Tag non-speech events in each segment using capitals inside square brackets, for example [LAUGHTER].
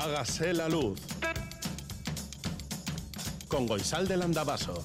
Hágase la luz. Con Goisal del Andabaso.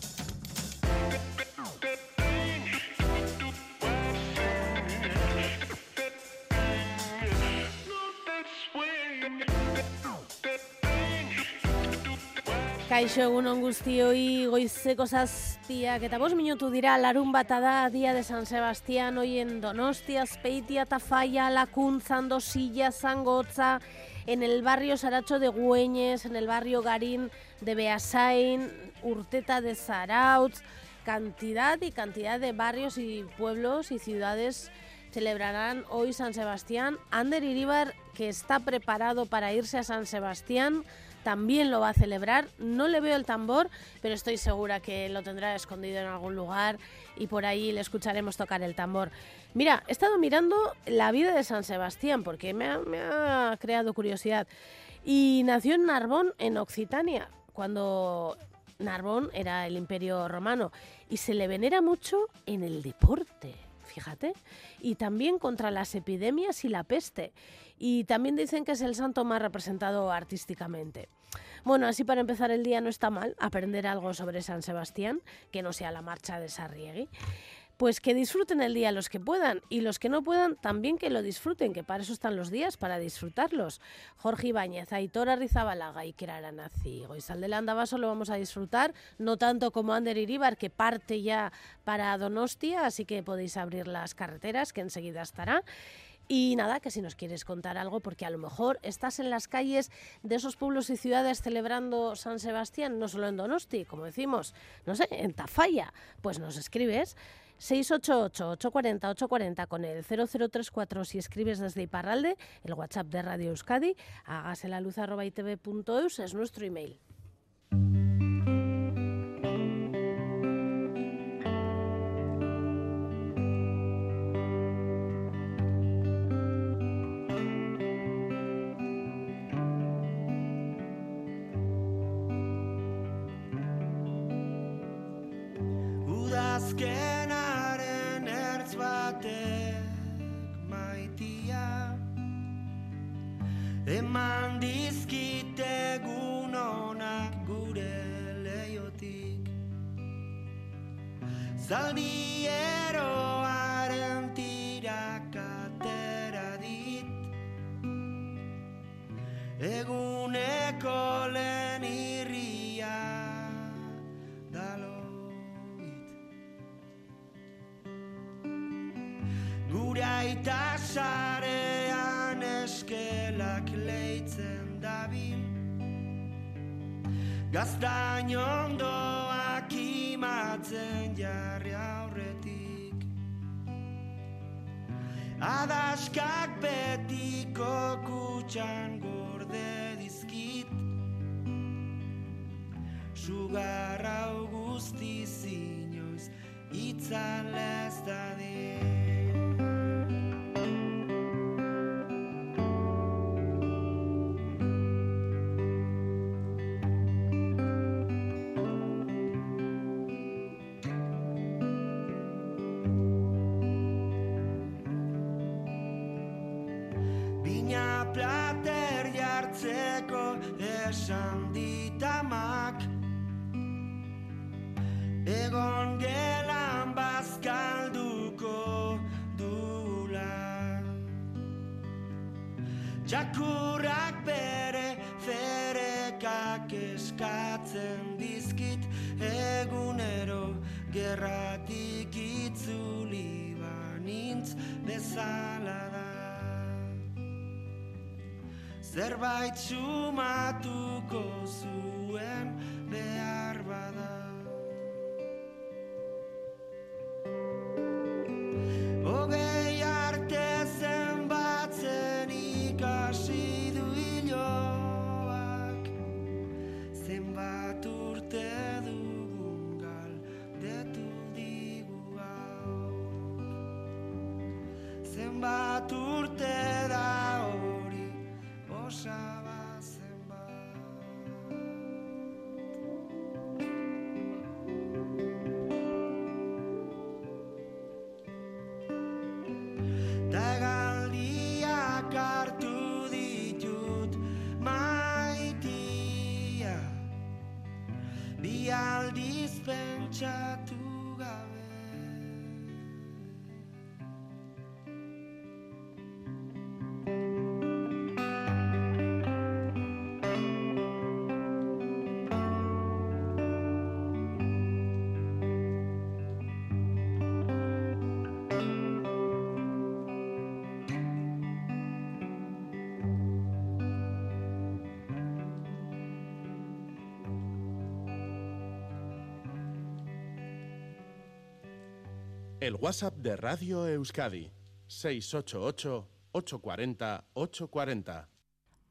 Kaixo egunon guztioi goizeko zazpiak eta bos minutu dira larun bata da dia de San Sebastián hoy en Donostia, Azpeitia, Tafalla, Lakuntzan, Dosilla, Zangotza, en el barrio Saracho de Güeñes, en el barrio Garín de Beasain, Urteta de Zarautz, cantidad y cantidad de barrios y pueblos y ciudades celebrarán hoy San Sebastián. Ander Iríbar, que está preparado para irse a San Sebastián, también lo va a celebrar. No le veo el tambor, pero estoy segura que lo tendrá escondido en algún lugar y por ahí le escucharemos tocar el tambor. Mira, he estado mirando la vida de San Sebastián porque me ha, creado curiosidad. Y nació en Narbón, en Occitania, cuando Narbón era el imperio romano y se le venera mucho en el deporte fíjate, y también contra las epidemias y la peste. Y también dicen que es el santo más representado artísticamente. Bueno, así para empezar el día no está mal aprender algo sobre San Sebastián, que no sea la marcha de Sarriegui. Pues que disfruten el día los que puedan y los que no puedan también que lo disfruten, que para eso están los días, para disfrutarlos. Jorge Ibáñez, Aitor Arrizabalaga y Kerara Nazi. Goizal del Andabaso lo vamos a disfrutar, no tanto como Ander Iribar, que parte ya para Donostia, así que podéis abrir las carreteras, que enseguida estará. Y nada, que si nos quieres contar algo, porque a lo mejor estás en las calles de esos pueblos y ciudades celebrando San Sebastián, no solo en Donosti, como decimos, no sé, en Tafalla, pues nos escribes 688-840-840 con el 0034 si escribes desde Iparralde, el WhatsApp de Radio Euskadi, hágase la luz arroba itv.eus, es nuestro email. neskak betiko kutxan gorde dizkit. Sugarra guzti zinoiz itzalez Zerbait sumatuko pentsatu gabe El WhatsApp de Radio Euskadi. 688-840-840.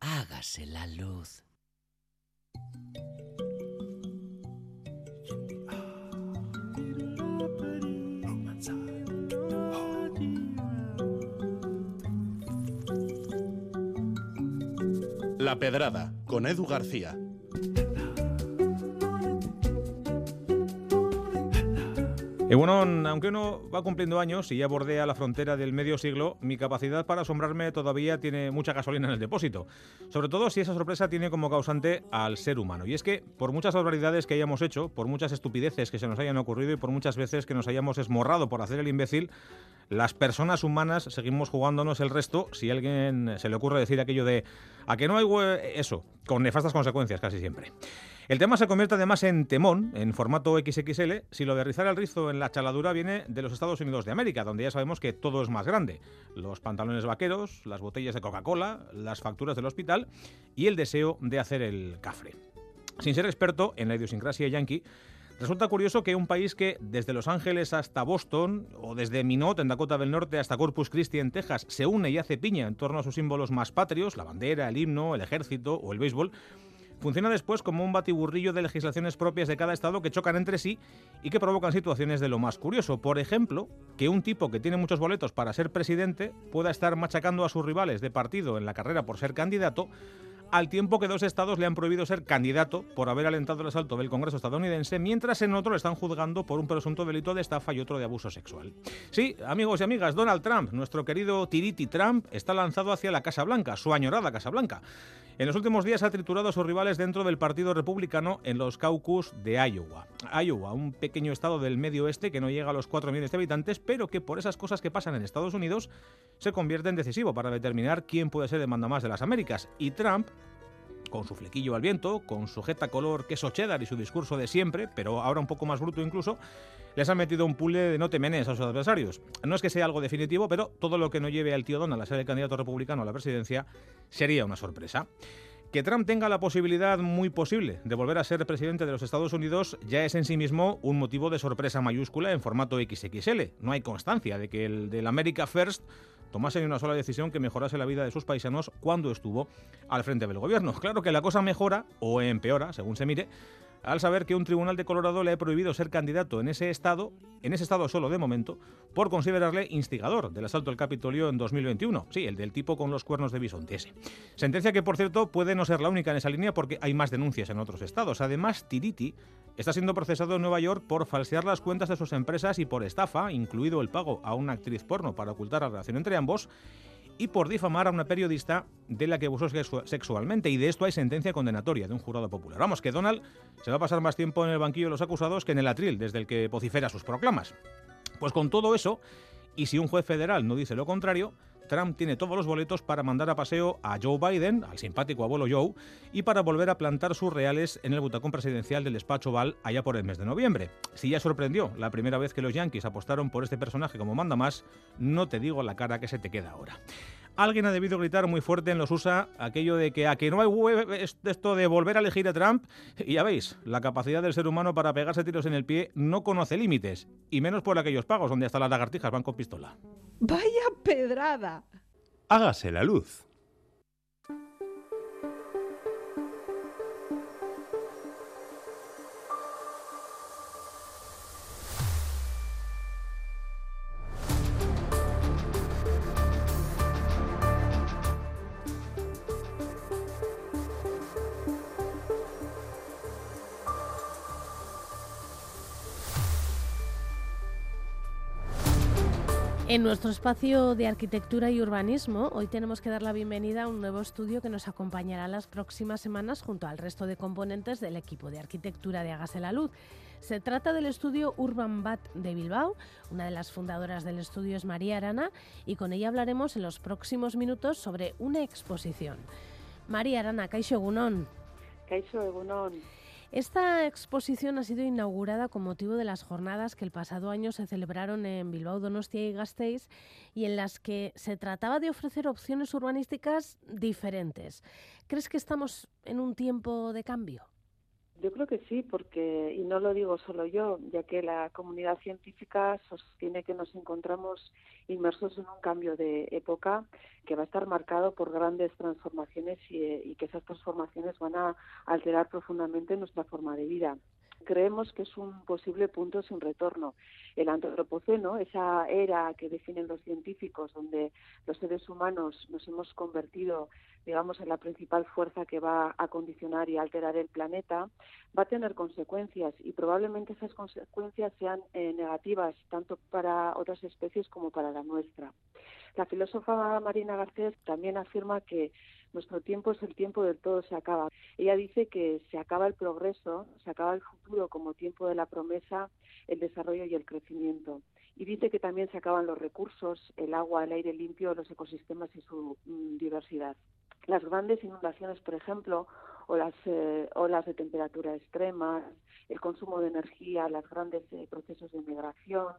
Hágase la luz. La Pedrada, con Edu García. Y bueno, aunque uno va cumpliendo años y ya bordea la frontera del medio siglo, mi capacidad para asombrarme todavía tiene mucha gasolina en el depósito. Sobre todo si esa sorpresa tiene como causante al ser humano. Y es que, por muchas barbaridades que hayamos hecho, por muchas estupideces que se nos hayan ocurrido y por muchas veces que nos hayamos esmorrado por hacer el imbécil, las personas humanas seguimos jugándonos el resto si a alguien se le ocurre decir aquello de a que no hay eso, con nefastas consecuencias casi siempre. El tema se convierte además en temón, en formato XXL, si lo de rizar el rizo en la chaladura viene de los Estados Unidos de América, donde ya sabemos que todo es más grande. Los pantalones vaqueros, las botellas de Coca-Cola, las facturas del hospital y el deseo de hacer el cafre. Sin ser experto en la idiosincrasia yankee, Resulta curioso que un país que desde Los Ángeles hasta Boston, o desde Minot en Dakota del Norte hasta Corpus Christi en Texas, se une y hace piña en torno a sus símbolos más patrios, la bandera, el himno, el ejército o el béisbol, funciona después como un batiburrillo de legislaciones propias de cada estado que chocan entre sí y que provocan situaciones de lo más curioso. Por ejemplo, que un tipo que tiene muchos boletos para ser presidente pueda estar machacando a sus rivales de partido en la carrera por ser candidato, al tiempo que dos estados le han prohibido ser candidato por haber alentado el asalto del Congreso estadounidense, mientras en otro le están juzgando por un presunto delito de estafa y otro de abuso sexual. Sí, amigos y amigas, Donald Trump, nuestro querido Tiriti Trump, está lanzado hacia la Casa Blanca, su añorada Casa Blanca. En los últimos días ha triturado a sus rivales dentro del Partido Republicano en los caucus de Iowa. Iowa, un pequeño estado del medio oeste que no llega a los 4 millones de habitantes, pero que por esas cosas que pasan en Estados Unidos se convierte en decisivo para determinar quién puede ser el mandamás de las Américas. Y Trump con su flequillo al viento, con su jeta color queso cheddar y su discurso de siempre, pero ahora un poco más bruto incluso, les han metido un pule de no temenes a sus adversarios. No es que sea algo definitivo, pero todo lo que no lleve al tío Donald a ser el candidato republicano a la presidencia sería una sorpresa. Que Trump tenga la posibilidad muy posible de volver a ser presidente de los Estados Unidos ya es en sí mismo un motivo de sorpresa mayúscula en formato XXL. No hay constancia de que el del America First tomase ni una sola decisión que mejorase la vida de sus paisanos cuando estuvo al frente del gobierno. Claro que la cosa mejora o empeora, según se mire, al saber que un tribunal de Colorado le ha prohibido ser candidato en ese estado, en ese estado solo de momento, por considerarle instigador del asalto al Capitolio en 2021. Sí, el del tipo con los cuernos de bisonte ese. Sentencia que, por cierto, puede no ser la única en esa línea porque hay más denuncias en otros estados. Además, Tiriti está siendo procesado en Nueva York por falsear las cuentas de sus empresas y por estafa, incluido el pago a una actriz porno para ocultar la relación entre ambos y por difamar a una periodista de la que abusó sexualmente. Y de esto hay sentencia condenatoria de un jurado popular. Vamos, que Donald se va a pasar más tiempo en el banquillo de los acusados que en el atril, desde el que vocifera sus proclamas. Pues con todo eso, y si un juez federal no dice lo contrario, Trump tiene todos los boletos para mandar a paseo a Joe Biden, al simpático abuelo Joe, y para volver a plantar sus reales en el butacón presidencial del despacho Oval allá por el mes de noviembre. Si ya sorprendió la primera vez que los Yankees apostaron por este personaje como manda más, no te digo la cara que se te queda ahora. Alguien ha debido gritar muy fuerte en los USA aquello de que a que no hay web esto de volver a elegir a Trump. Y ya veis, la capacidad del ser humano para pegarse tiros en el pie no conoce límites, y menos por aquellos pagos donde hasta las lagartijas van con pistola. Vaya pedrada. Hágase la luz. En nuestro espacio de arquitectura y urbanismo, hoy tenemos que dar la bienvenida a un nuevo estudio que nos acompañará las próximas semanas junto al resto de componentes del equipo de arquitectura de Hágase la Luz. Se trata del estudio Urban Bat de Bilbao. Una de las fundadoras del estudio es María Arana y con ella hablaremos en los próximos minutos sobre una exposición. María Arana, Caixo Egunon. Caixo Egunon. Esta exposición ha sido inaugurada con motivo de las jornadas que el pasado año se celebraron en Bilbao, Donostia y Gasteiz y en las que se trataba de ofrecer opciones urbanísticas diferentes. ¿Crees que estamos en un tiempo de cambio? Yo creo que sí, porque, y no lo digo solo yo, ya que la comunidad científica sostiene que nos encontramos inmersos en un cambio de época que va a estar marcado por grandes transformaciones y, y que esas transformaciones van a alterar profundamente nuestra forma de vida creemos que es un posible punto sin retorno. El antropoceno, esa era que definen los científicos, donde los seres humanos nos hemos convertido, digamos, en la principal fuerza que va a condicionar y alterar el planeta, va a tener consecuencias y probablemente esas consecuencias sean eh, negativas tanto para otras especies como para la nuestra. La filósofa Marina Garcés también afirma que nuestro tiempo es el tiempo del todo se acaba. Ella dice que se acaba el progreso, se acaba el futuro como tiempo de la promesa, el desarrollo y el crecimiento. Y dice que también se acaban los recursos, el agua, el aire limpio, los ecosistemas y su mm, diversidad. Las grandes inundaciones, por ejemplo, o las eh, olas de temperatura extremas, el consumo de energía, los grandes eh, procesos de migración,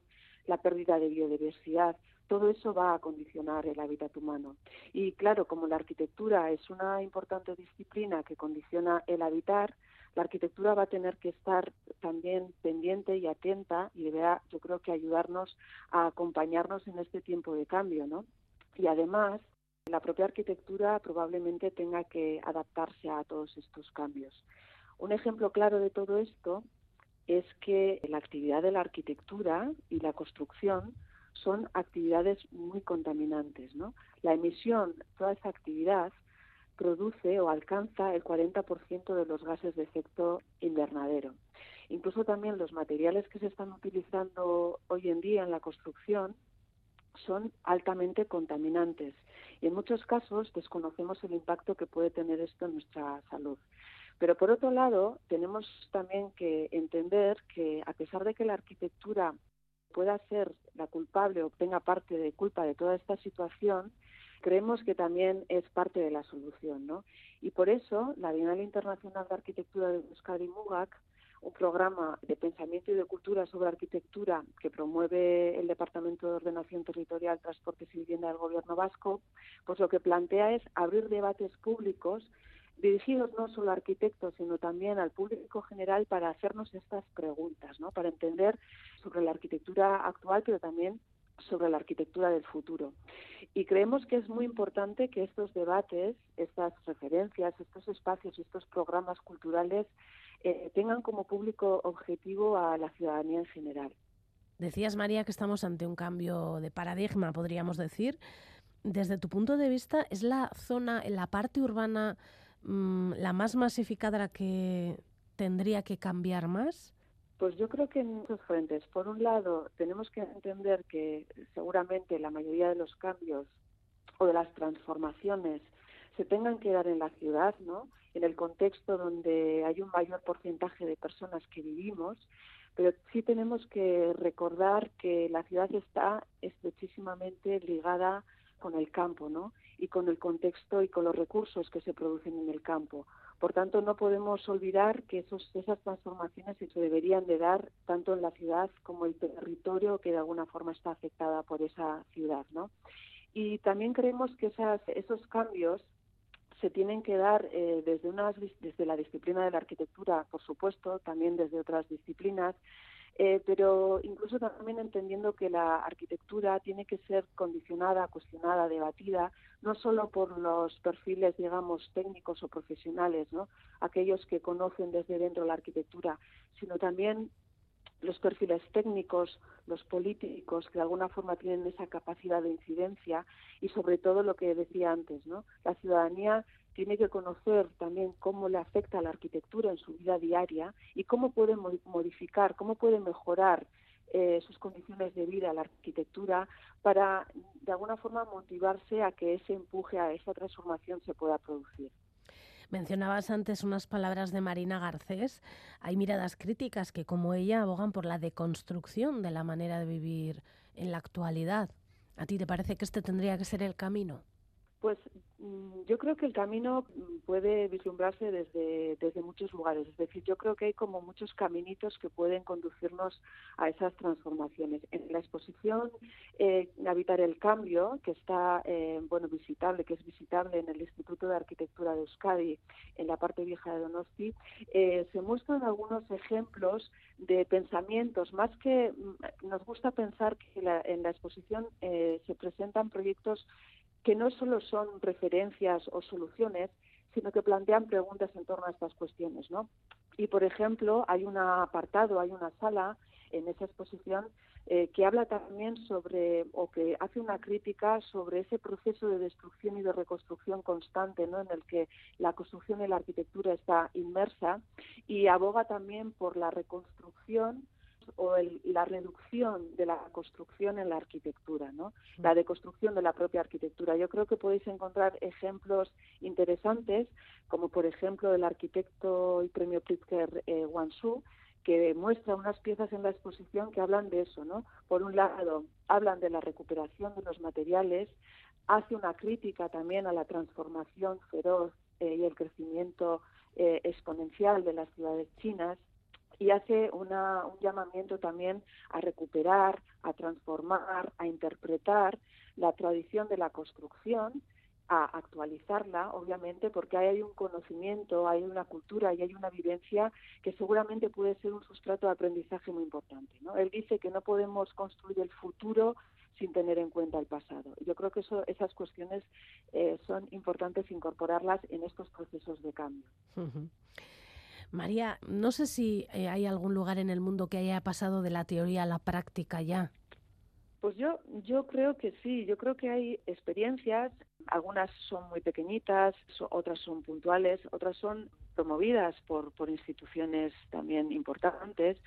la pérdida de biodiversidad, todo eso va a condicionar el hábitat humano. Y claro, como la arquitectura es una importante disciplina que condiciona el habitar, la arquitectura va a tener que estar también pendiente y atenta y deberá, yo creo que ayudarnos a acompañarnos en este tiempo de cambio, ¿no? Y además, la propia arquitectura probablemente tenga que adaptarse a todos estos cambios. Un ejemplo claro de todo esto es que la actividad de la arquitectura y la construcción son actividades muy contaminantes. ¿no? La emisión, toda esa actividad, produce o alcanza el 40% de los gases de efecto invernadero. Incluso también los materiales que se están utilizando hoy en día en la construcción son altamente contaminantes y en muchos casos desconocemos el impacto que puede tener esto en nuestra salud. Pero por otro lado, tenemos también que entender que a pesar de que la arquitectura pueda ser la culpable o tenga parte de culpa de toda esta situación, creemos que también es parte de la solución, ¿no? Y por eso la Bienal Internacional de Arquitectura de Euskadi Mugak, un programa de pensamiento y de cultura sobre arquitectura que promueve el Departamento de Ordenación Territorial, Transportes y Vivienda del Gobierno Vasco, pues lo que plantea es abrir debates públicos dirigidos no solo a arquitectos, sino también al público general para hacernos estas preguntas, ¿no? para entender sobre la arquitectura actual, pero también sobre la arquitectura del futuro. Y creemos que es muy importante que estos debates, estas referencias, estos espacios, estos programas culturales eh, tengan como público objetivo a la ciudadanía en general. Decías, María, que estamos ante un cambio de paradigma, podríamos decir. Desde tu punto de vista, ¿es la zona, la parte urbana, Mm, la más masificada la que tendría que cambiar más? Pues yo creo que en muchos frentes. Por un lado, tenemos que entender que seguramente la mayoría de los cambios o de las transformaciones se tengan que dar en la ciudad, ¿no? En el contexto donde hay un mayor porcentaje de personas que vivimos, pero sí tenemos que recordar que la ciudad está estrechísimamente ligada con el campo, ¿no? Y con el contexto y con los recursos que se producen en el campo. Por tanto, no podemos olvidar que esas transformaciones se deberían de dar tanto en la ciudad como el territorio que de alguna forma está afectada por esa ciudad, ¿no? Y también creemos que esos cambios se tienen que dar eh, desde, desde la disciplina de la arquitectura, por supuesto, también desde otras disciplinas, eh, pero incluso también entendiendo que la arquitectura tiene que ser condicionada, cuestionada, debatida, no solo por los perfiles, digamos, técnicos o profesionales, ¿no? aquellos que conocen desde dentro la arquitectura, sino también los perfiles técnicos, los políticos, que de alguna forma tienen esa capacidad de incidencia y sobre todo lo que decía antes, ¿no? La ciudadanía tiene que conocer también cómo le afecta a la arquitectura en su vida diaria y cómo puede modificar, cómo puede mejorar eh, sus condiciones de vida, la arquitectura, para de alguna forma motivarse a que ese empuje a esa transformación se pueda producir. Mencionabas antes unas palabras de Marina Garcés. Hay miradas críticas que, como ella, abogan por la deconstrucción de la manera de vivir en la actualidad. ¿A ti te parece que este tendría que ser el camino? Pues yo creo que el camino mm, puede vislumbrarse desde, desde muchos lugares. Es decir, yo creo que hay como muchos caminitos que pueden conducirnos a esas transformaciones. En la exposición eh, Habitar el Cambio, que está eh, bueno visitable, que es visitable en el Instituto de Arquitectura de Euskadi, en la parte vieja de Donosti, eh, se muestran algunos ejemplos de pensamientos. Más que mm, nos gusta pensar que en la exposición se presentan proyectos que no solo son referencias o soluciones, sino que plantean preguntas en torno a estas cuestiones, ¿no? Y, por ejemplo, hay un apartado, hay una sala en esa exposición eh, que habla también sobre, o que hace una crítica sobre ese proceso de destrucción y de reconstrucción constante, ¿no? En el que la construcción y la arquitectura está inmersa y aboga también por la reconstrucción o la reducción de la construcción en la arquitectura, ¿no? la deconstrucción de la propia arquitectura. Yo creo que podéis encontrar ejemplos interesantes, como por ejemplo el arquitecto y premio Pritzker eh, Wansu, que muestra unas piezas en la exposición que hablan de eso, ¿no? Por un lado, hablan de la recuperación de los materiales, hace una crítica también a la transformación feroz eh, y el crecimiento eh, exponencial de las ciudades chinas, y hace una, un llamamiento también a recuperar, a transformar, a interpretar la tradición de la construcción, a actualizarla, obviamente, porque hay un conocimiento, hay una cultura y hay una vivencia que seguramente puede ser un sustrato de aprendizaje muy importante. ¿no? Él dice que no podemos construir el futuro sin tener en cuenta el pasado. Yo creo que eso, esas cuestiones eh, son importantes incorporarlas en estos procesos de cambio. María, no sé si eh, hay algún lugar en el mundo que haya pasado de la teoría a la práctica ya. Pues yo, yo creo que sí, yo creo que hay experiencias, algunas son muy pequeñitas, otras son puntuales, otras son promovidas por, por instituciones también importantes,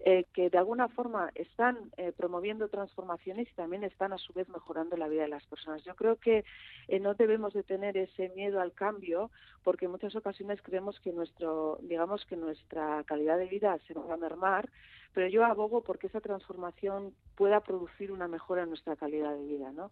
eh, que de alguna forma están eh, promoviendo transformaciones y también están a su vez mejorando la vida de las personas. Yo creo que eh, no debemos de tener ese miedo al cambio, porque en muchas ocasiones creemos que nuestro, digamos que nuestra calidad de vida se va a mermar, pero yo abogo porque esa transformación pueda producir una mejora en nuestra calidad de vida, ¿no?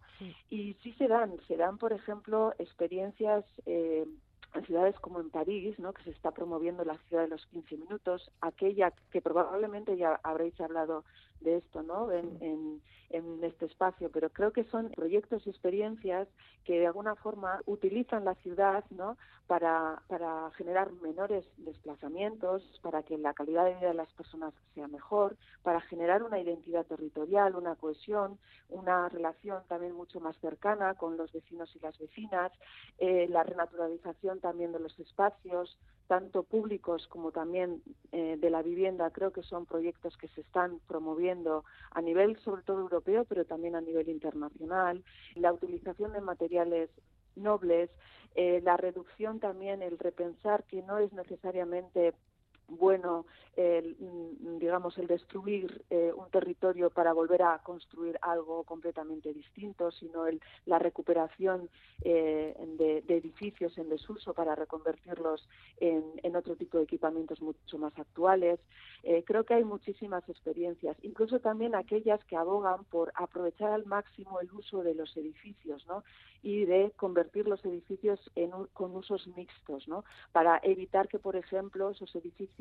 Y sí se dan, se dan, por ejemplo, experiencias eh, en ciudades como en París, ¿no? que se está promoviendo la ciudad de los 15 minutos, aquella que probablemente ya habréis hablado de esto ¿no? En, en, en, este espacio, pero creo que son proyectos y experiencias que de alguna forma utilizan la ciudad ¿no? para, para generar menores desplazamientos, para que la calidad de vida de las personas sea mejor, para generar una identidad territorial, una cohesión, una relación también mucho más cercana con los vecinos y las vecinas, eh, la renaturalización también de los espacios, tanto públicos como también eh, de la vivienda, creo que son proyectos que se están promoviendo a nivel sobre todo europeo, pero también a nivel internacional. La utilización de materiales nobles, eh, la reducción también, el repensar que no es necesariamente bueno, el, mm, digamos, el destruir eh, un territorio para volver a construir algo completamente distinto, sino el, la recuperación eh, de, edificios en desuso para reconvertirlos en, otro tipo de equipamientos mucho más actuales. Eh, creo que hay muchísimas experiencias, incluso también aquellas que abogan por aprovechar al máximo el uso de los edificios, ¿no? y de convertir los edificios en con usos mixtos, ¿no? Para evitar que, por ejemplo, esos edificios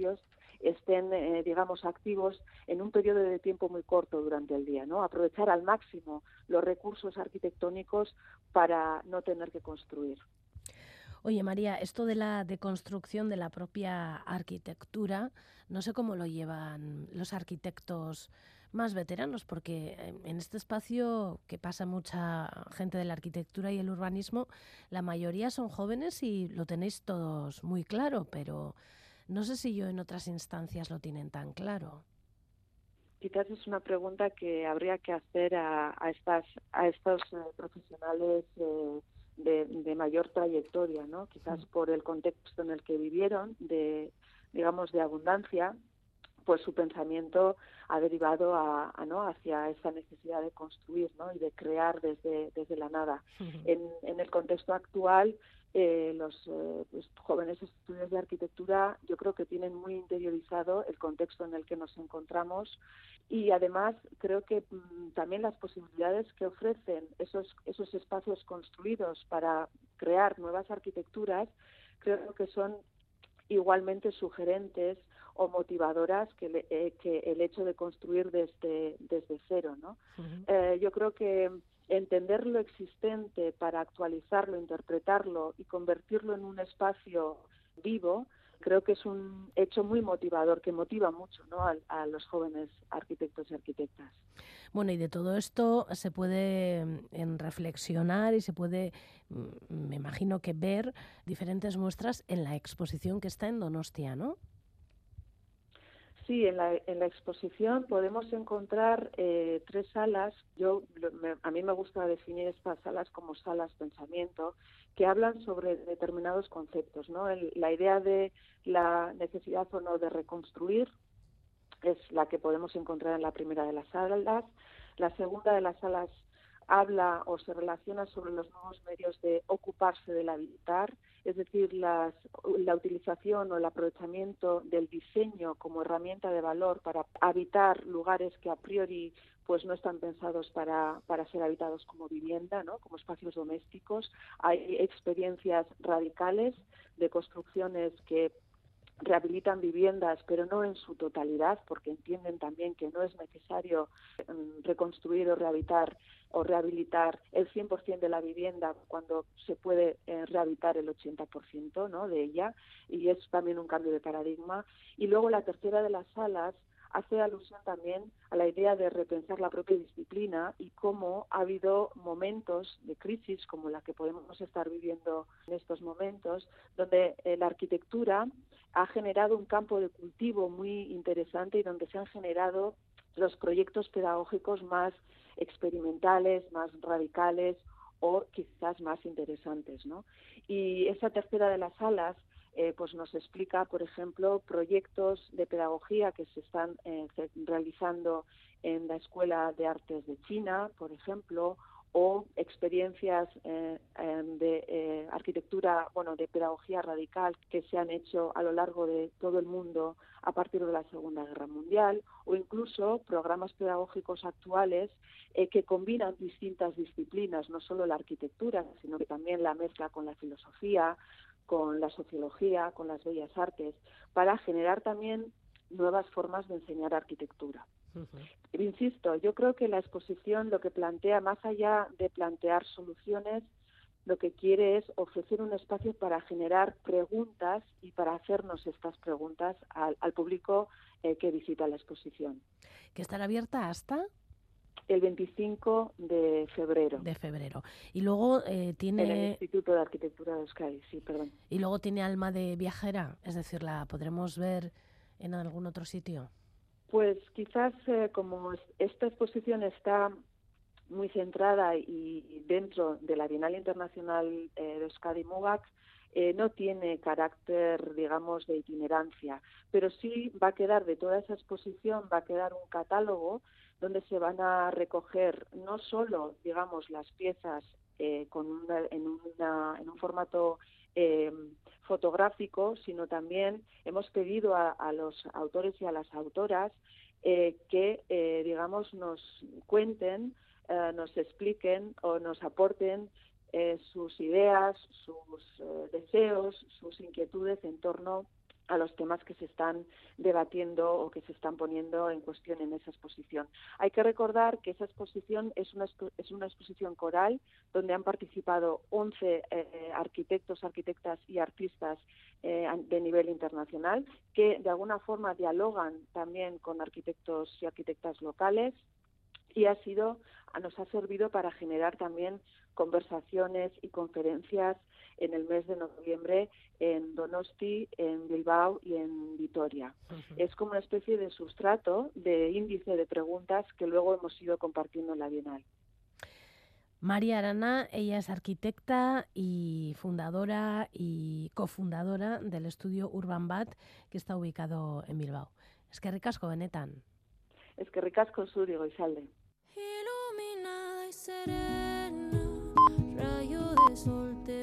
estén, eh, digamos, activos en un periodo de tiempo muy corto durante el día, ¿no? Aprovechar al máximo los recursos arquitectónicos para no tener que construir. Oye, María, esto de la deconstrucción de la propia arquitectura, no sé cómo lo llevan los arquitectos más veteranos, porque en este espacio que pasa mucha gente de la arquitectura y el urbanismo, la mayoría son jóvenes y lo tenéis todos muy claro, pero no sé si yo en otras instancias lo tienen tan claro. Quizás es una pregunta que habría que hacer a, estas, a estos eh, profesionales eh, de, de, mayor trayectoria, ¿no? Quizás por el contexto en el que vivieron, de digamos de abundancia, pues su pensamiento ha derivado a, a, ¿no? hacia esa necesidad de construir ¿no? y de crear desde, desde la nada. En, en el contexto actual, eh, los eh, pues, jóvenes estudiantes de arquitectura yo creo que tienen muy interiorizado el contexto en el que nos encontramos y además creo que mm, también las posibilidades que ofrecen esos, esos espacios construidos para crear nuevas arquitecturas creo que son igualmente sugerentes o motivadoras que, le, eh, que el hecho de construir desde, desde cero. ¿no? eh, yo creo que entender lo existente para actualizarlo, interpretarlo y convertirlo en un espacio vivo, creo que es un hecho muy motivador, que motiva mucho ¿no? a, los jóvenes arquitectos y arquitectas. Bueno, y de todo esto se puede mm, en reflexionar y se puede, mm, me imagino que ver diferentes muestras en la exposición que está en Donostia, ¿no? Sí, en la, en la exposición podemos encontrar eh, tres salas. Yo me, a mí me gusta definir estas salas como salas pensamiento que hablan sobre determinados conceptos, ¿no? El, la idea de la necesidad o no de reconstruir es la que podemos encontrar en la primera de las salas. La segunda de las salas habla o se relaciona sobre los nuevos medios de ocuparse del habitar, es decir, las, la utilización o el aprovechamiento del diseño como herramienta de valor para habitar lugares que a priori pues no están pensados para, para ser habitados como vivienda, ¿no? como espacios domésticos. Hay experiencias radicales de construcciones que rehabilitan viviendas, pero no en su totalidad, porque entienden también que no es necesario um, reconstruir o rehabilitar o rehabilitar el 100% de la vivienda cuando se puede eh, rehabilitar el 80% ¿no? de ella, y es también un cambio de paradigma. Y luego la tercera de las salas hace alusión también a la idea de repensar la propia disciplina y cómo ha habido momentos de crisis como la que podemos estar viviendo en estos momentos, donde eh, la arquitectura ha generado un campo de cultivo muy interesante y donde se han generado los proyectos pedagógicos más experimentales, más radicales o quizás más interesantes, ¿no? Y esa tercera de las salas eh, pues nos explica, por ejemplo, proyectos de pedagogía que se están eh, realizando en la Escuela de Artes de China, por ejemplo, o experiencias eh, de eh, arquitectura, bueno, de pedagogía radical que se han hecho a lo largo de todo el mundo a partir de la Segunda Guerra Mundial, o incluso programas pedagógicos actuales eh, que combinan distintas disciplinas, no solo la arquitectura, sino que también la mezcla con la filosofía, con la sociología, con las bellas artes, para generar también nuevas formas de enseñar arquitectura. Uh -huh. Insisto, yo creo que la exposición lo que plantea, más allá de plantear soluciones, lo que quiere es ofrecer un espacio para generar preguntas y para hacernos estas preguntas al, al público eh, que visita la exposición. ¿Que estará abierta hasta? el 25 de febrero. De febrero. Y luego eh, tiene... En el Instituto de Arquitectura de Euskadi, sí, perdón. Y luego tiene alma de viajera, es decir, la podremos ver en algún otro sitio. Pues quizás eh, como esta exposición está muy centrada y dentro de la Bienal Internacional eh, de Euskadi eh, no tiene carácter, digamos, de itinerancia, pero sí va a quedar de toda esa exposición, va a quedar un catálogo donde se van a recoger no solo, digamos, las piezas eh, con una, en, una, en un formato eh, fotográfico, sino también hemos pedido a, los autores y a las autoras eh, que, eh, digamos, nos cuenten, eh, nos expliquen o nos aporten eh, sus ideas, sus deseos, sus inquietudes en torno a los temas que se están debatiendo o que se están poniendo en cuestión en esa exposición. Hay que recordar que esa exposición es una, es una exposición coral donde han participado 11 eh, arquitectos, arquitectas y artistas eh, de nivel internacional que de alguna forma dialogan también con arquitectos y arquitectas locales y ha sido nos ha servido para generar también conversaciones y conferencias en el mes de noviembre en Donosti, en Bilbao y en Vitoria. Uh -huh. Es como una especie de sustrato, de índice de preguntas que luego hemos ido compartiendo en la Bienal. María Arana, ella es arquitecta y fundadora y cofundadora del estudio Urban Bat, que está ubicado en Bilbao. Es que ricasco benetan. Es que ricasco zuri goizalde. Iluminada y serena,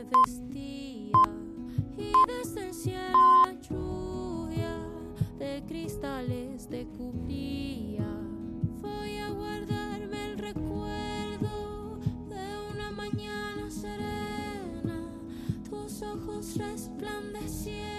vestía y desde el cielo la lluvia de cristales te cubría. Voy a guardarme el recuerdo de una mañana serena, tus ojos resplandecientes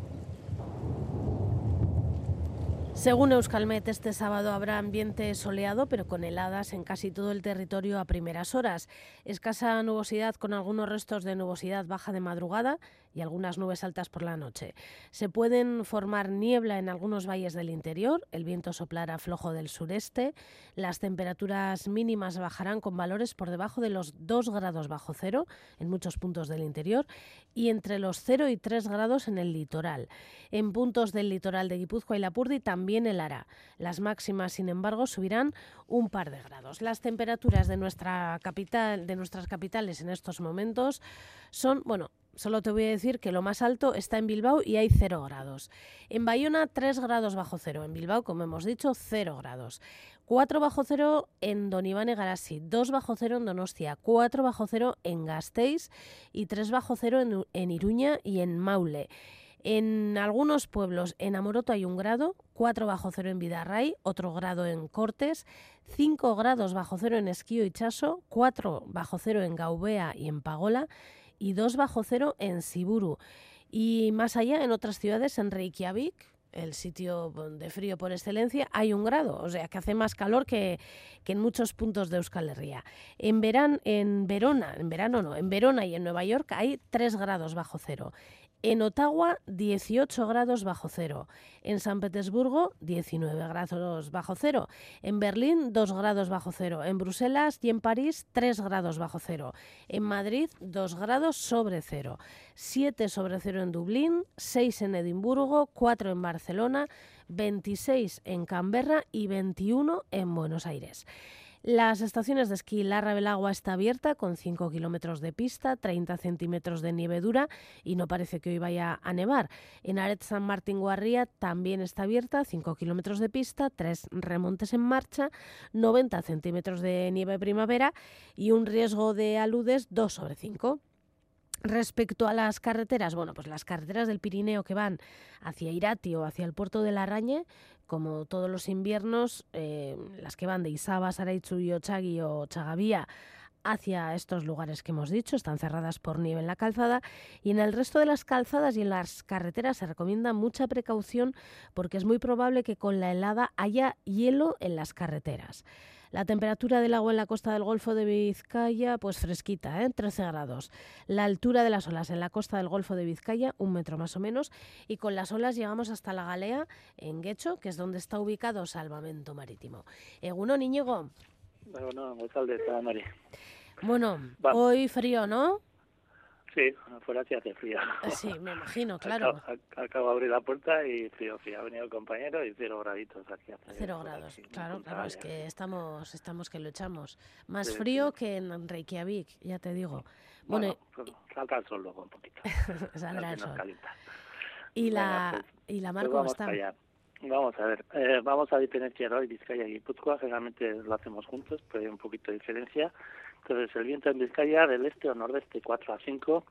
Según Euskalmet, este sábado habrá ambiente soleado, pero con heladas en casi todo el territorio a primeras horas. Escasa nubosidad con algunos restos de nubosidad baja de madrugada y algunas nubes altas por la noche. Se pueden formar niebla en algunos valles del interior, el viento soplará flojo del sureste, las temperaturas mínimas bajarán con valores por debajo de los 2 grados bajo cero en muchos puntos del interior y entre los 0 y 3 grados en el litoral. En puntos del litoral de Guipúzcoa y Lapurdi también helará. Las máximas, sin embargo, subirán un par de grados. Las temperaturas de nuestra capital, de nuestras capitales en estos momentos son, bueno, Solo te voy a decir que lo más alto está en Bilbao y hay 0 grados. En Bayona 3 grados bajo cero. En Bilbao, como hemos dicho, 0 grados. 4 bajo cero en Don Iván y Garasi, 2 bajo cero en Donostia, 4 bajo cero en Gasteiz y 3 bajo cero en Iruña y en Maule. En algunos pueblos, en Amoroto hay un grado, 4 bajo cero en Vidarray, otro grado en Cortes, 5 grados bajo cero en Esquío y Chaso, 4 bajo cero en Gaubea y en Pagola y 2 bajo cero en Siburu. Y más allá, en otras ciudades, en Reykjavik, el sitio de frío por excelencia, hay un grado, o sea que hace más calor que, en muchos puntos de Euskal Herria. En, verán, en Verona, en verano no, en Verona y en Nueva York hay 3 grados bajo cero. En Ottawa, 18 grados bajo cero. En San Petersburgo, 19 grados bajo cero. En Berlín, 2 grados bajo cero. En Bruselas y en París, 3 grados bajo cero. En Madrid, 2 grados sobre cero. 7 sobre cero en Dublín, 6 en Edimburgo, 4 en Barcelona, 26 en Canberra y 21 en Buenos Aires. Las estaciones de esquí Larra Belagua está abierta con 5 kilómetros de pista, 30 centímetros de nieve dura y no parece que hoy vaya a nevar. En Aret San Martín Guarría también está abierta, 5 kilómetros de pista, 3 remontes en marcha, 90 centímetros de nieve primavera y un riesgo de aludes 2 sobre 5. Respecto a las carreteras, bueno, pues las carreteras del Pirineo que van hacia Irati o hacia el puerto de Larrañe, como todos los inviernos, eh, las que van de Isaba, Saraitzu y Ochagui o Chagavía hacia estos lugares que hemos dicho, están cerradas por nieve en la calzada y en el resto de las calzadas y en las carreteras se recomienda mucha precaución porque es muy probable que con la helada haya hielo en las carreteras. La temperatura del agua en la costa del Golfo de Vizcaya, pues fresquita, ¿eh? 13 grados. La altura de las olas en la costa del Golfo de Vizcaya, un metro más o menos. Y con las olas llegamos hasta la Galea, en Guecho, que es donde está ubicado Salvamento Marítimo. Eguno, Íñigo. Bueno, está Mari. Bueno, hoy frío, ¿no? Sí, afuera sí hace frío. [LAUGHS] Sí, me imagino, claro. Acabo, ac- acabo de abrir la puerta y frío, frío. Ha venido el compañero y cero graditos aquí. Cero grados, aquí, claro, claro, es que estamos, estamos que lo echamos. Más Sí, frío que en Reykjavik, ya te digo. Bueno, Bueno, pues salta el sol luego un poquito. [LAUGHS] saldrá el sol. ¿Y la, Venga, y la Pues mar cómo vamos está? allá. Vamos a ver, eh, vamos a diferenciar hoy Vizcaya y Guipúzcoa, generalmente lo hacemos juntos, pero hay un poquito de diferencia. Entonces, el viento en Vizcaya del este o nordeste 4 a 5,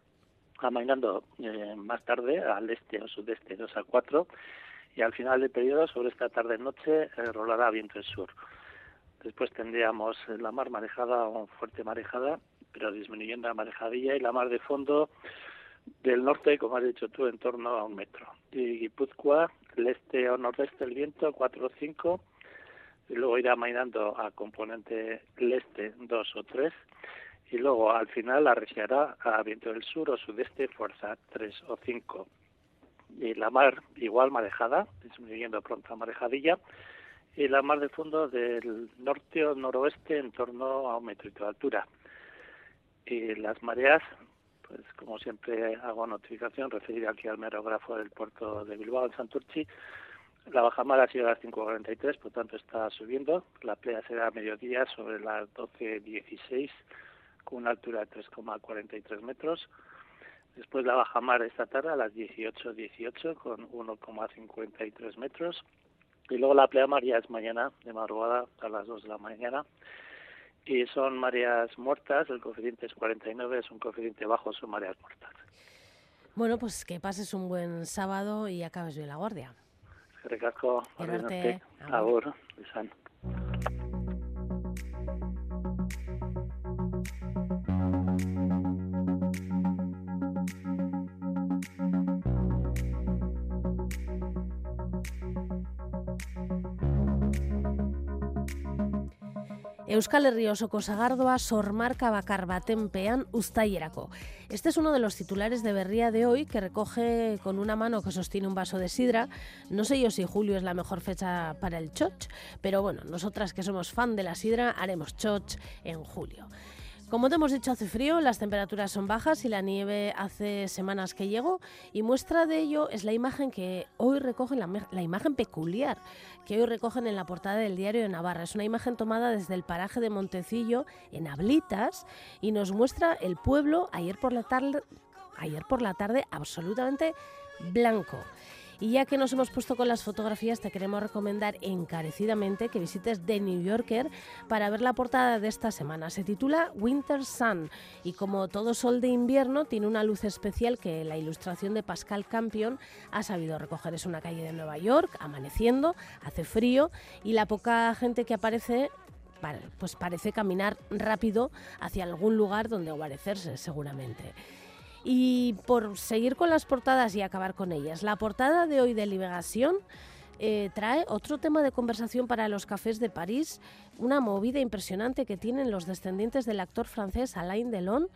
amainando eh, más tarde al este o sudeste 2 a 4 y al final del periodo, sobre esta tarde-noche, eh, rolará viento del sur. Después tendríamos la mar marejada o fuerte marejada, pero disminuyendo la marejadilla y la mar de fondo del norte, como has dicho tú, en torno a un metro. Y Guipúzcoa, el este o nordeste el viento 4 o 5, y luego irá mainando a componente el este 2 o 3, y luego al final arreciará a viento del sur o sudeste fuerza 3 o 5. Y la mar igual marejada, disminuyendo pronto la marejadilla, y la mar de fondo del norte o noroeste en torno a un metro de altura. Y las mareas, pues como siempre hago notificación, referida aquí al merógrafo del puerto de Bilbao, en Santurchi, la bajamar ha sido a las 5.43, por tanto está subiendo. La playa será a mediodía sobre las 12.16, con una altura de 3,43 metros. Después la bajamar esta tarde a las 18.18 con 1,53 metros. Y luego la pleamar ya es mañana, de madrugada, a las 2 de la mañana. Y son mareas muertas, el coeficiente es 49, es un coeficiente bajo, son mareas muertas. Bueno, pues que pases un buen sábado y acabes bien la guardia. Gerrik asko. Gerarte. Agur. Agur. Izan. Euskal Herri osoko sagardoa sormarka bakar batenpean uztailerako. Este es uno de los titulares de Berría de hoy que recoge con una mano que sostiene un vaso de sidra. No sé yo si julio es la mejor fecha para el choch, pero bueno, nosotras que somos fan de la sidra haremos choch en julio. Como te hemos dicho, hace frío, las temperaturas son bajas y la nieve hace semanas que llegó y muestra de ello es la imagen que hoy recogen, la, imagen peculiar que hoy recogen en la portada del diario de Navarra. Es una imagen tomada desde el paraje de Montecillo, en Ablitas, y nos muestra el pueblo ayer por la tarde, ayer por la tarde absolutamente blanco. Y ya que nos hemos puesto con las fotografías, te queremos recomendar encarecidamente que visites The New Yorker para ver la portada de esta semana. Se titula Winter Sun y como todo sol de invierno tiene una luz especial que la ilustración de Pascal Campion ha sabido recoger. Es una calle de Nueva York, amaneciendo, hace frío y la poca gente que aparece pa- pues parece caminar rápido hacia algún lugar donde guarecerse seguramente. Y por seguir con las portadas y acabar con ellas, la portada de hoy de Liberación eh, trae otro tema de conversación para los cafés de París, una movida impresionante que tienen los descendientes del actor francés Alain Delon,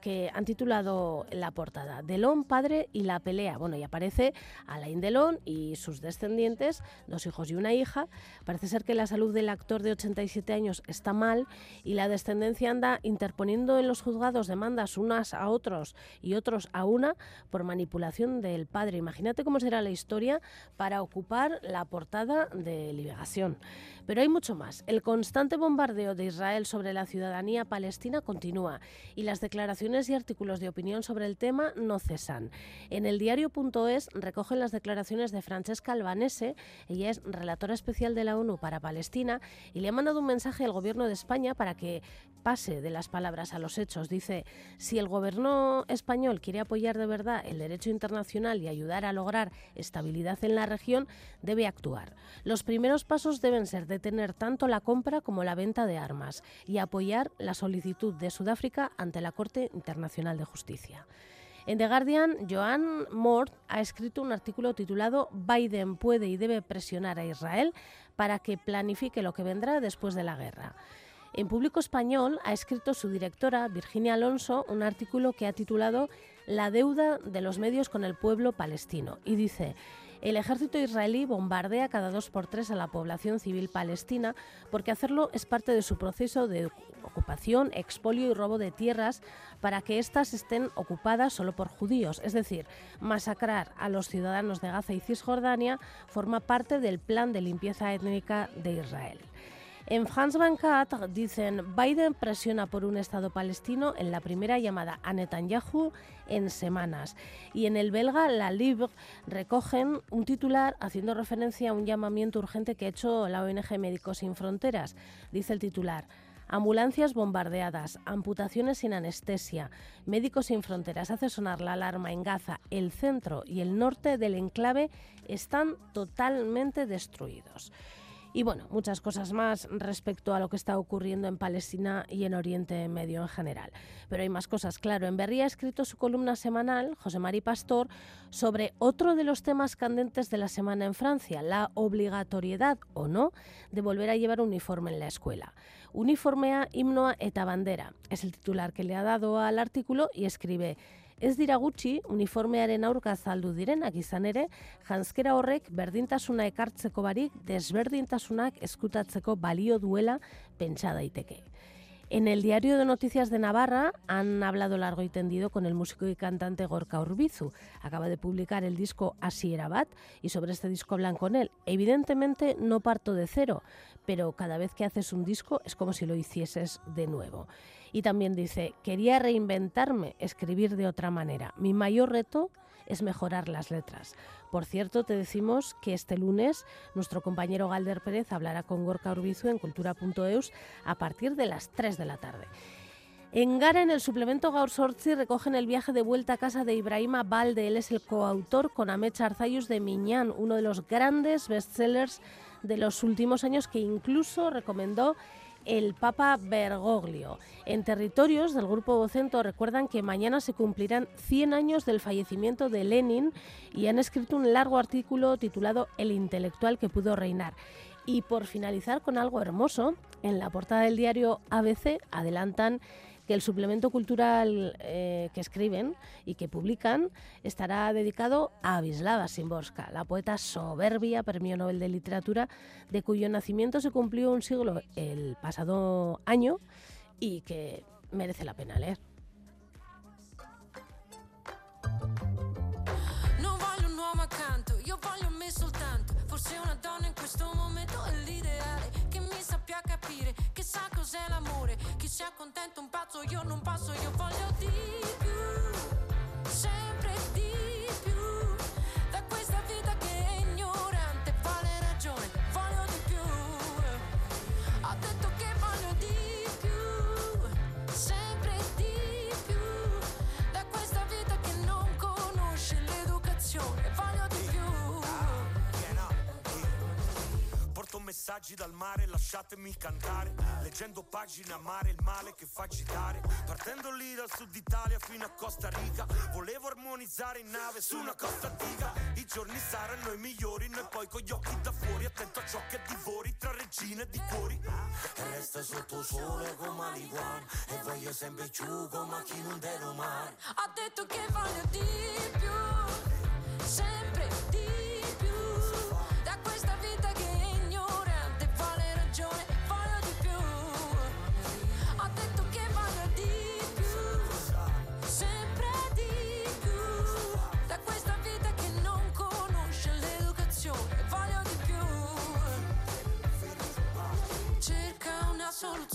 que han titulado la portada Delon, padre y la pelea. Bueno, y aparece Alain Delon y sus descendientes, dos hijos y una hija. Parece ser que la salud del actor de 87 años está mal y la descendencia anda interponiendo en los juzgados demandas unas a otros y otros a una por manipulación del padre. Imagínate cómo será la historia para ocupar la portada de Liberación. Pero hay mucho más. El constante bombardeo de Israel sobre la ciudadanía palestina continúa y las declaraciones y artículos de opinión sobre el tema no cesan. En el diario.es recogen las declaraciones de Francesca Albanese, ella es relatora especial de la ONU para Palestina y le ha mandado un mensaje al gobierno de España para que pase de las palabras a los hechos. Dice, si el gobierno español quiere apoyar de verdad el derecho internacional y ayudar a lograr estabilidad en la región, debe actuar. Los primeros pasos deben ser detener tanto la compra como la venta de armas y apoyar la solicitud de Sudáfrica ante la Corte Internacional de Justicia. En The Guardian, Joan Mort ha escrito un artículo titulado Biden puede y debe presionar a Israel para que planifique lo que vendrá después de la guerra. En Público Español ha escrito su directora, Virginia Alonso, un artículo que ha titulado La deuda de los medios con el pueblo palestino y dice el ejército israelí bombardea cada dos por tres a la población civil palestina porque hacerlo es parte de su proceso de ocupación, expolio y robo de tierras para que éstas estén ocupadas solo por judíos. Es decir, masacrar a los ciudadanos de Gaza y Cisjordania forma parte del plan de limpieza étnica de Israel. En France 24 dicen Biden presiona por un Estado palestino en la primera llamada a Netanyahu en semanas. Y en el belga La Libre recogen un titular haciendo referencia a un llamamiento urgente que ha hecho la ONG Médicos Sin Fronteras. Dice el titular. Ambulancias bombardeadas, amputaciones sin anestesia, Médicos sin Fronteras hace sonar la alarma en Gaza. El centro y el norte del enclave están totalmente destruidos. Y bueno, muchas cosas más respecto a lo que está ocurriendo en Palestina y en Oriente Medio en general. Pero hay más cosas, claro. En Berría ha escrito su columna semanal, José Mari Pastor, sobre otro de los temas candentes de la semana en Francia, la obligatoriedad o no de volver a llevar uniforme en la escuela. Uniformea, himnoa eta bandera. Es el titular que le ha dado al artículo y escribe Ez dira gutxi, uniformearen aurka azaldu direnak izan ere, janskera horrek berdintasuna ekartzeko barik desberdintasunak eskutatzeko balio duela pentsa daiteke. En el diario de noticias de Navarra han hablado largo y tendido con el músico y cantante Gorka Urbizu. Acaba de publicar el disco Así y sobre este disco hablan con él. Evidentemente no parto de cero, pero cada vez que haces un disco es como si lo hicieses de nuevo. Y también dice, quería reinventarme, escribir de otra manera. Mi mayor reto es mejorar las letras. Por cierto, te decimos que este lunes nuestro compañero Galder Pérez hablará con Gorka Urbizu en cultura.eus a partir de las 3 de la tarde. En Gara, en el suplemento Gaur Sortzi, recogen el viaje de vuelta a casa de Ibrahima Balde. Él es el coautor con Amet Arzayus de Miñán, uno de los grandes bestsellers de los últimos años que incluso recomendó el Papa Bergoglio. En territorios del Grupo Vocento recuerdan que mañana se cumplirán 100 años del fallecimiento de Lenin y han escrito un largo artículo titulado El intelectual que pudo reinar. Y por finalizar con algo hermoso, en la portada del diario ABC adelantan que el suplemento cultural eh, que escriben y que publican estará dedicado a Wisława Szymborska, la poeta soberbia, premio Nobel de Literatura, de cuyo nacimiento se cumplió un siglo el pasado año y que merece la pena leer. Accanto, io voglio me soltanto. Forse una donna in questo momento è. Sa cos'è l'amore. Che sia contento un pazzo, io non passo, io voglio di più. Sempre di più. Messaggi dal mare, lasciatemi cantare. Leggendo pagine amare, il male che fa agitare. Partendo lì dal sud Italia fino a Costa Rica. Volevo armonizzare in nave su una costa antica. I giorni saranno i migliori, noi poi con gli occhi da fuori. Attento a ciò che divori tra regine di cuori. E resta sotto sole come l'iguana. E voglio sempre più come chi non te lo mare. Ho detto che voglio di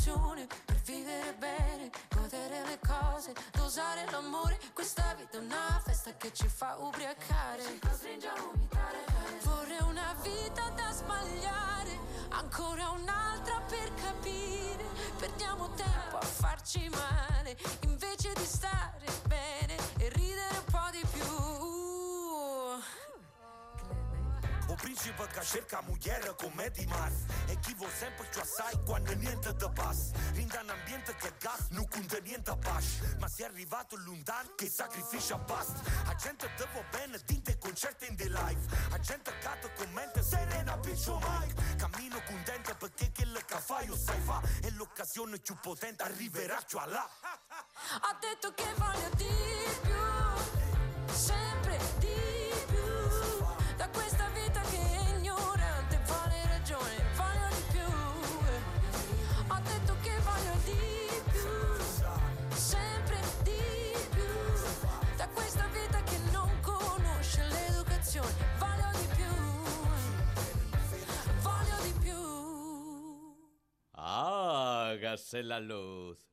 soluzione per vivere bene, godere le cose, dosare l'amore. Questa vita è una festa che ci fa ubriacare. Ci costringe a vomitare. Vorrei una vita da sbagliare, ancora un'altra per capire. Perdiamo tempo a farci male, invece di stare bene Un principe che cerca mujer come di Mars E chi vuol sempre più assai quando niente da passa Rinda un ambiente che gas non conta niente pace Ma è arrivato lontano che sacrificia basta A gente te va bene, tinte concerti in the live A gente te commenta serena piccio Mike. Cammino contento perché quello che fai io sai fa. E l'occasione più potente arriverà già là. Ho detto che voglio di più, sempre di più. Ragione, voglio di più. Ho detto che voglio di più, sempre di più. Da questa vita che non conosce l'educazione, voglio di più. Voglio di più. Hágase la luz.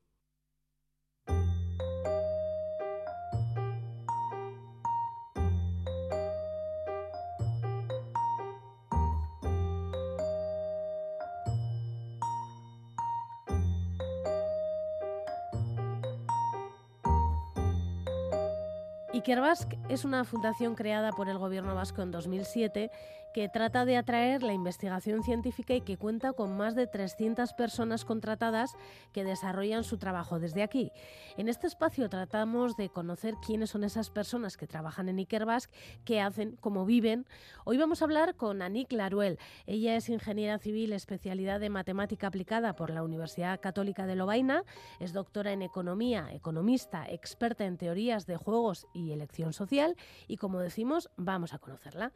Ikerbasque es una fundación creada por el gobierno vasco en 2007 que trata de atraer la investigación científica y que cuenta con más de 300 personas contratadas que desarrollan su trabajo desde aquí. En este espacio tratamos de conocer quiénes son esas personas que trabajan en Ikerbasque, qué hacen, cómo viven. Hoy vamos a hablar con Anik Laruel. Ella es ingeniera civil, especialidad de matemática aplicada por la Universidad Católica de Lovaina, es doctora en economía, economista, experta en teorías de juegos y elección social y como decimos, vamos a conocerla.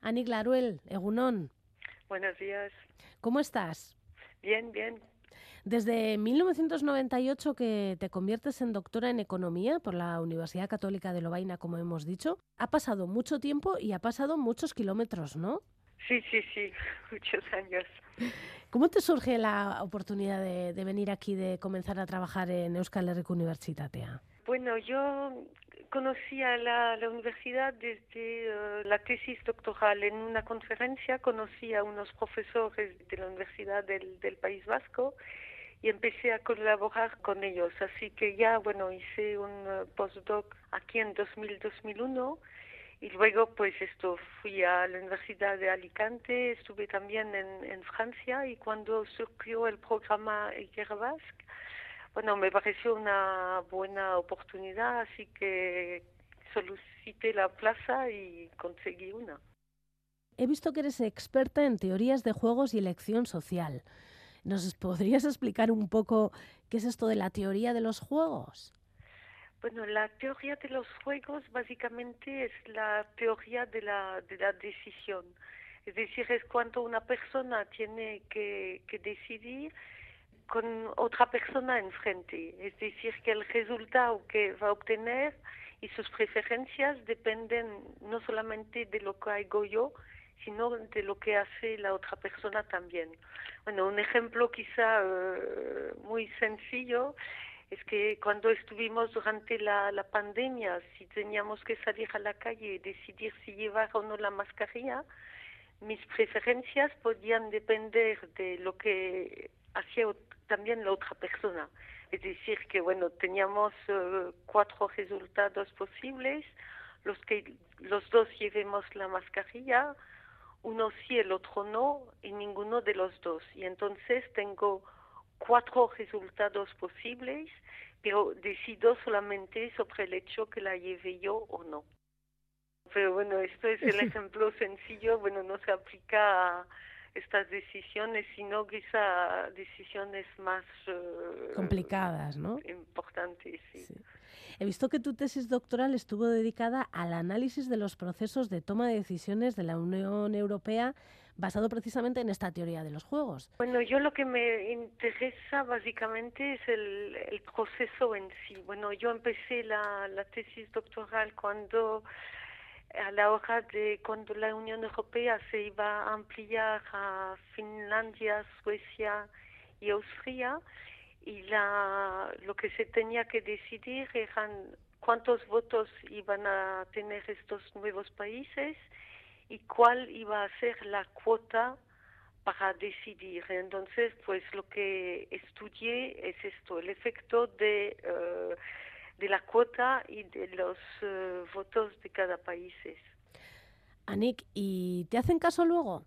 Anik Laruel, Egunon. Buenos días. ¿Cómo estás? Bien, bien. Desde 1998 que te conviertes en doctora en economía por la Universidad Católica de Lovaina, como hemos dicho, ha pasado mucho tiempo y ha pasado muchos kilómetros, ¿no? Sí, sí, sí, [LAUGHS] muchos años. ¿Cómo te surge la oportunidad de, de venir aquí, de comenzar a trabajar en Euskal Herriko Universitatea? Bueno, yo conocí a la, universidad desde uh, la tesis doctoral. En una conferencia conocí a unos profesores de la Universidad del, del País Vasco y empecé a colaborar con ellos. Así que ya, bueno, hice un uh, postdoc aquí en 2000-2001 y luego pues esto fui a la Universidad de Alicante, estuve también en, en Francia y cuando surgió el programa Ikerbasque, bueno, me pareció una buena oportunidad, así que solicité la plaza y conseguí una. He visto que eres experta en teorías de juegos y elección social. ¿Nos podrías explicar un poco qué es esto de la teoría de los juegos? Bueno, la teoría de los juegos básicamente es la teoría de la, de la decisión. Es decir, es cuando una persona tiene que, que decidir con otra persona enfrente. Es decir, que el resultado que va a obtener y sus preferencias dependen no solamente de lo que hago yo, sino de lo que hace la otra persona también. Bueno, un ejemplo quizá uh, muy sencillo es que cuando estuvimos durante la, la pandemia, si teníamos que salir a la calle y decidir si llevar o no la mascarilla, mis preferencias podían depender de lo que hacía también la otra persona. Es decir, que bueno, teníamos uh, cuatro resultados posibles, los que los dos llevemos la mascarilla, uno sí, el otro no, y ninguno de los dos. Y entonces tengo cuatro resultados posibles, pero decido solamente sobre el hecho que la lleve yo o no. Pero bueno, esto es el ejemplo sencillo, bueno, no se aplica a estas decisiones, sino quizá decisiones más uh, complicadas, ¿no? Importantes, sí. sí. He visto que tu tesis doctoral estuvo dedicada al análisis de los procesos de toma de decisiones de la Unión Europea basado precisamente en esta teoría de los juegos. Bueno, yo lo que me interesa básicamente es el, el proceso en sí. Bueno, yo empecé la, la tesis doctoral cuando a la hora de cuando la Unión Europea se iba a ampliar a Finlandia, Suecia y Austria y la, lo que se tenía que decidir eran cuántos votos iban a tener estos nuevos países y cuál iba a ser la cuota para decidir. Entonces, pues lo que estudié es esto, el efecto de uh, de la cuota y de los uh, votos de cada país. Anik, ¿y te hacen caso luego?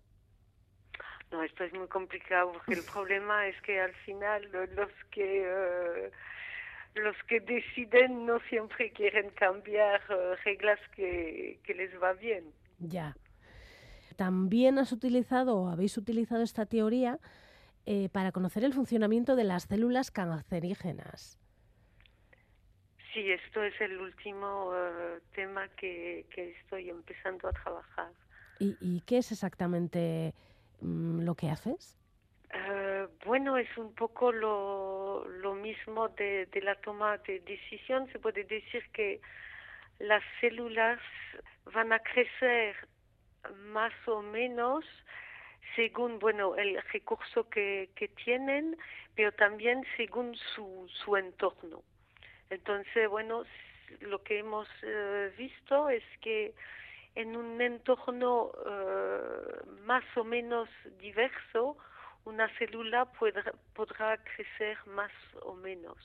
No, esto es muy complicado porque el [LAUGHS] problema es que al final los que uh, los que deciden no siempre quieren cambiar reglas que, que les va bien. Ya. También has utilizado o habéis utilizado esta teoría eh, para conocer el funcionamiento de las células cancerígenas. Sí, esto es el último uh, tema que, que, estoy empezando a trabajar. ¿Y, y qué es exactamente um, lo que haces? Uh, bueno, es un poco lo, lo mismo de, de, la toma de decisión. Se puede decir que las células van a crecer más o menos según bueno el recurso que, que tienen, pero también según su, su entorno. Entonces, bueno, lo que hemos uh, visto es que en un entorno uh, más o menos diverso, una célula podrá, crecer más o menos.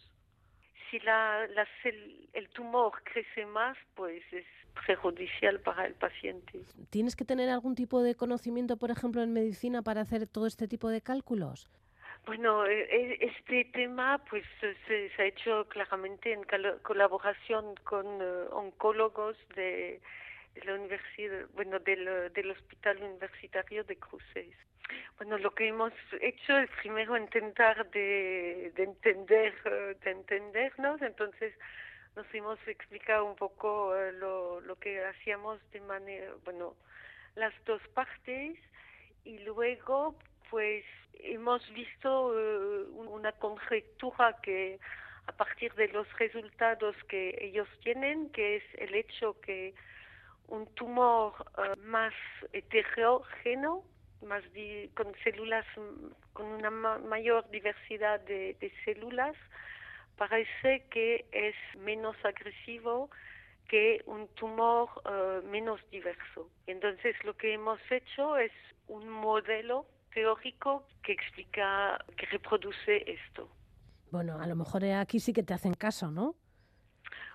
si la, la cel- el tumor crece más, pues es perjudicial para el paciente. ¿Tienes que tener algún tipo de conocimiento, por ejemplo, en medicina para hacer todo este tipo de cálculos? Bueno, eh, eh, este tema pues se, se ha hecho claramente en colaboración con eh, oncólogos de, la universidad, bueno, del, del Hospital Universitario de Cruces. Bueno, lo que hemos hecho es primero intentar de, de entender, eh, de entendernos, entonces nos hemos explicado un poco eh, lo, lo que hacíamos de manera, bueno, las dos partes y luego pues hemos visto eh, un- una conjetura que a partir de los resultados que ellos tienen, que es el hecho que un tumor eh, más heterogéneo, más di- con células, mm, con una ma- mayor diversidad de, de células, parece que es menos agresivo que un tumor eh, menos diverso. Entonces lo que hemos hecho es un modelo teórico que explica, que reproduce esto. Bueno, a lo mejor aquí sí que te hacen caso, ¿no?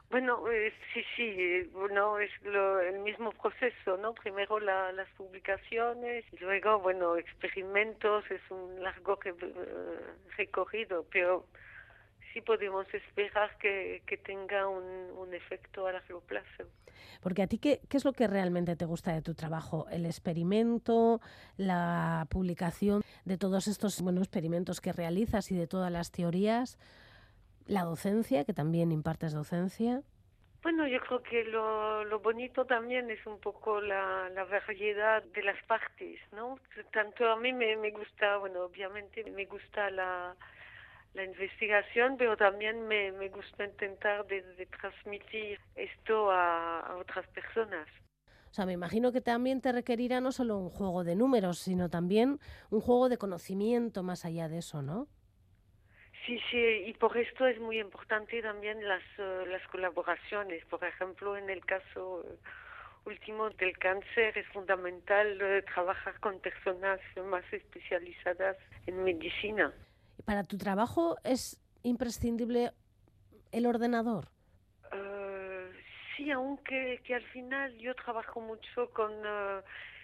Bueno, eh, sí, sí, eh, bueno, es lo- el mismo proceso, ¿no? Primero la- las publicaciones y luego, bueno, experimentos, es un largo re- eh, recorrido, pero sí podemos esperar que, que tenga un, un efecto a largo plazo. Porque a ti, ¿qué, ¿qué es lo que realmente te gusta de tu trabajo? ¿El experimento, la publicación de todos estos buenos experimentos que realizas y de todas las teorías? ¿La docencia, que también impartes docencia? Bueno, yo creo que lo, lo bonito también es un poco la, la variedad de las partes, ¿no? Tanto a mí me, me gusta, bueno, obviamente me gusta la, la investigación, pero también me, me gusta intentar de, de transmitir esto a, a otras personas. O sea, me imagino que también te requerirá no solo un juego de números, sino también un juego de conocimiento más allá de eso, ¿no? Sí, sí, y por esto es muy importante también las, eh, las colaboraciones. Por ejemplo, en el caso eh, último del cáncer es fundamental eh, trabajar con personas más especializadas en medicina. Para tu trabajo es imprescindible el ordenador. Eh, sí, aunque que al final yo trabajo mucho con... eh,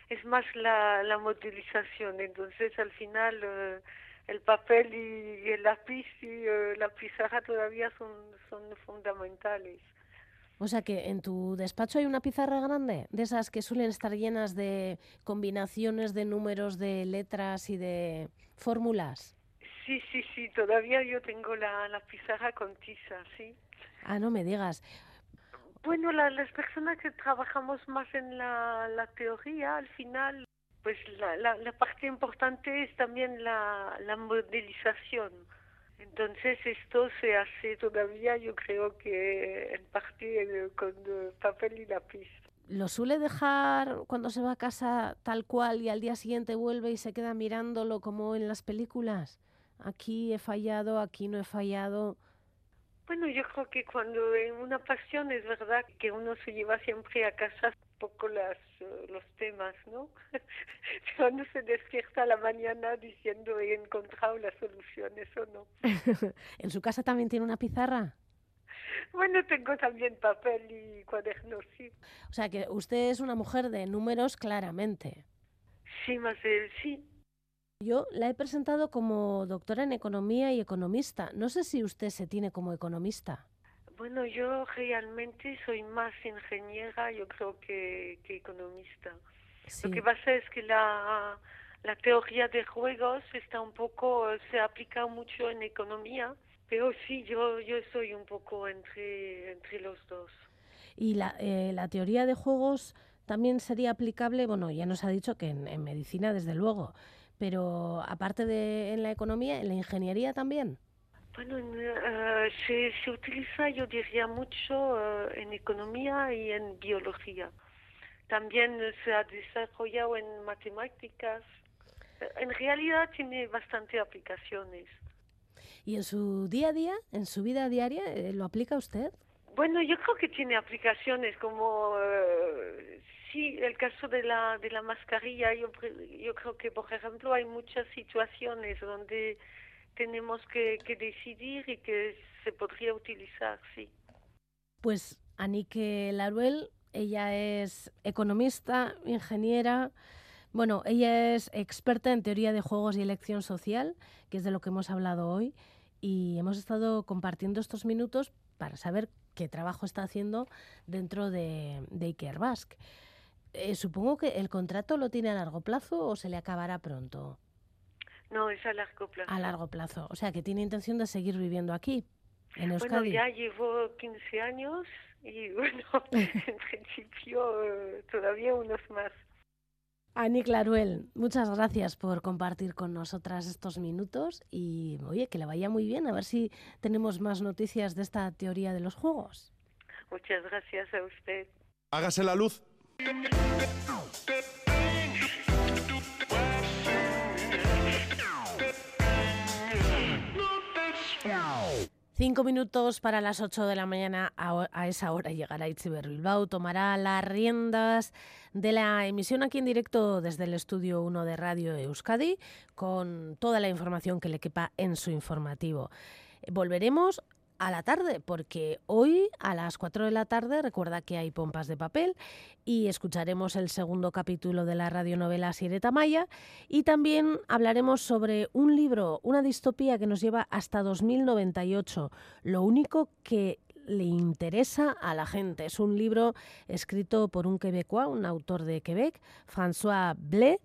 es más la, la modelización, entonces al final eh, el papel y, y el lápiz y la pizarra todavía son, son fundamentales. O sea que en tu despacho hay una pizarra grande, de esas que suelen estar llenas de combinaciones de números, de letras y de fórmulas. Sí, sí, sí, todavía yo tengo la, la pizarra con tiza, sí. Ah, no me digas. Bueno, la- las personas que trabajamos más en la, la teoría, al final, pues la, la, la parte importante es también la, la modelización. Entonces esto se hace todavía, yo creo que en parte eh, con papel y lápiz. ¿Lo suele dejar cuando se va a casa tal cual y al día siguiente vuelve y se queda mirándolo como en las películas? Aquí he fallado, aquí no he fallado. Bueno, yo creo que cuando en una pasión es verdad que uno se lleva siempre a casa un poco las, eh, los temas, ¿no? [LAUGHS] Cuando se despierta a la mañana diciendo he encontrado las soluciones o no. [LAUGHS] ¿En su casa también tiene una pizarra? Bueno, tengo también papel y cuadernos, sí. O sea que usted es una mujer de números claramente. Sí, más eh, sí. Yo la he presentado como doctora en economía y economista. No sé si usted se tiene como economista. Bueno, yo realmente soy más ingeniera, yo creo que, que economista. Sí. Lo que pasa es que la, la teoría de juegos está un poco, se aplica mucho en economía, pero sí, yo, yo soy un poco entre, entre los dos. Y la, eh, la teoría de juegos también sería aplicable, bueno, ya nos ha dicho que en, en medicina desde luego, pero aparte de en la economía, en la ingeniería también. Bueno, en, eh, se, se utiliza, yo diría, mucho eh, en economía y en biología. También se ha desarrollado en matemáticas. En realidad tiene bastante aplicaciones. ¿Y en su día a día, en su vida diaria, eh, lo aplica usted? Bueno, yo creo que tiene aplicaciones como, sí, el caso de la, de la mascarilla. Yo, yo creo que, por ejemplo, hay muchas situaciones donde tenemos que, que decidir y que se podría utilizar, sí. Pues Anike Laruel, ella es economista, ingeniera, bueno, ella es experta en teoría de juegos y elección social, que es de lo que hemos hablado hoy, y hemos estado compartiendo estos minutos para saber qué trabajo está haciendo dentro de, de Iker. Eh, supongo que el contrato lo tiene a largo plazo o se le acabará pronto. No, es a largo plazo. A largo plazo. O sea, que tiene intención de seguir viviendo aquí, en Bueno, Euskadi. ya llevo 15 años y [LAUGHS] bueno, en principio eh, todavía unos más. Ani Claruel, muchas gracias por compartir con nosotras estos minutos y oye, que le vaya muy bien, a ver si tenemos más noticias de esta teoría de los juegos. Muchas gracias a usted. Hágase la luz. Cinco minutos para las ocho de la mañana. A, esa hora llegará Itziber Bilbao. Tomará las riendas de la emisión aquí en directo desde el estudio 1 de Radio Euskadi con toda la información que le quepa en su informativo. Volveremos a la tarde, porque hoy a las 4 de la tarde recuerda que hay pompas de papel y escucharemos el segundo capítulo de la radionovela Sireta Maya y también hablaremos sobre un libro, una distopía que nos lleva hasta 2098. Lo único que le interesa a la gente. Es un libro escrito por un quebecois, un autor de Quebec, François Blé,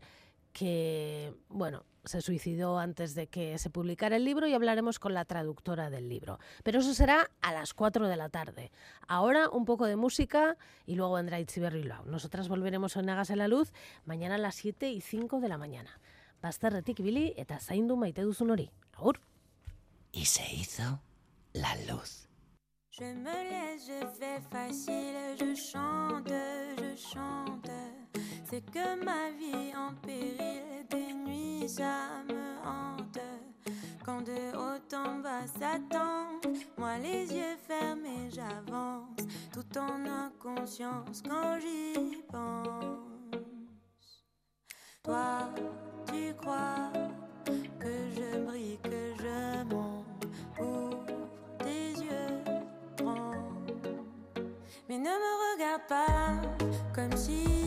que, bueno, se suicidó antes de que se publicara el libro y hablaremos con la traductora del libro. Pero eso será a las 4 de la tarde. Ahora un poco de música y luego vendrá Itziber Bilbao. Nosotras volveremos en Hagas en la Luz mañana a las 7 y 5 de la mañana. Bazterretik ibili eta zaindu maite duzun hori. Agur. Y se hizo la luz. Je me laisse, je fais facile, je chante, je chante. C'est que ma vie en péril, des nuits ça me hante. Quand de haut en bas s'attend, moi les yeux fermés j'avance, tout en inconscience quand j'y pense. Toi, tu crois que je brille, que je monte pour tes yeux grands. Mais ne me regarde pas comme si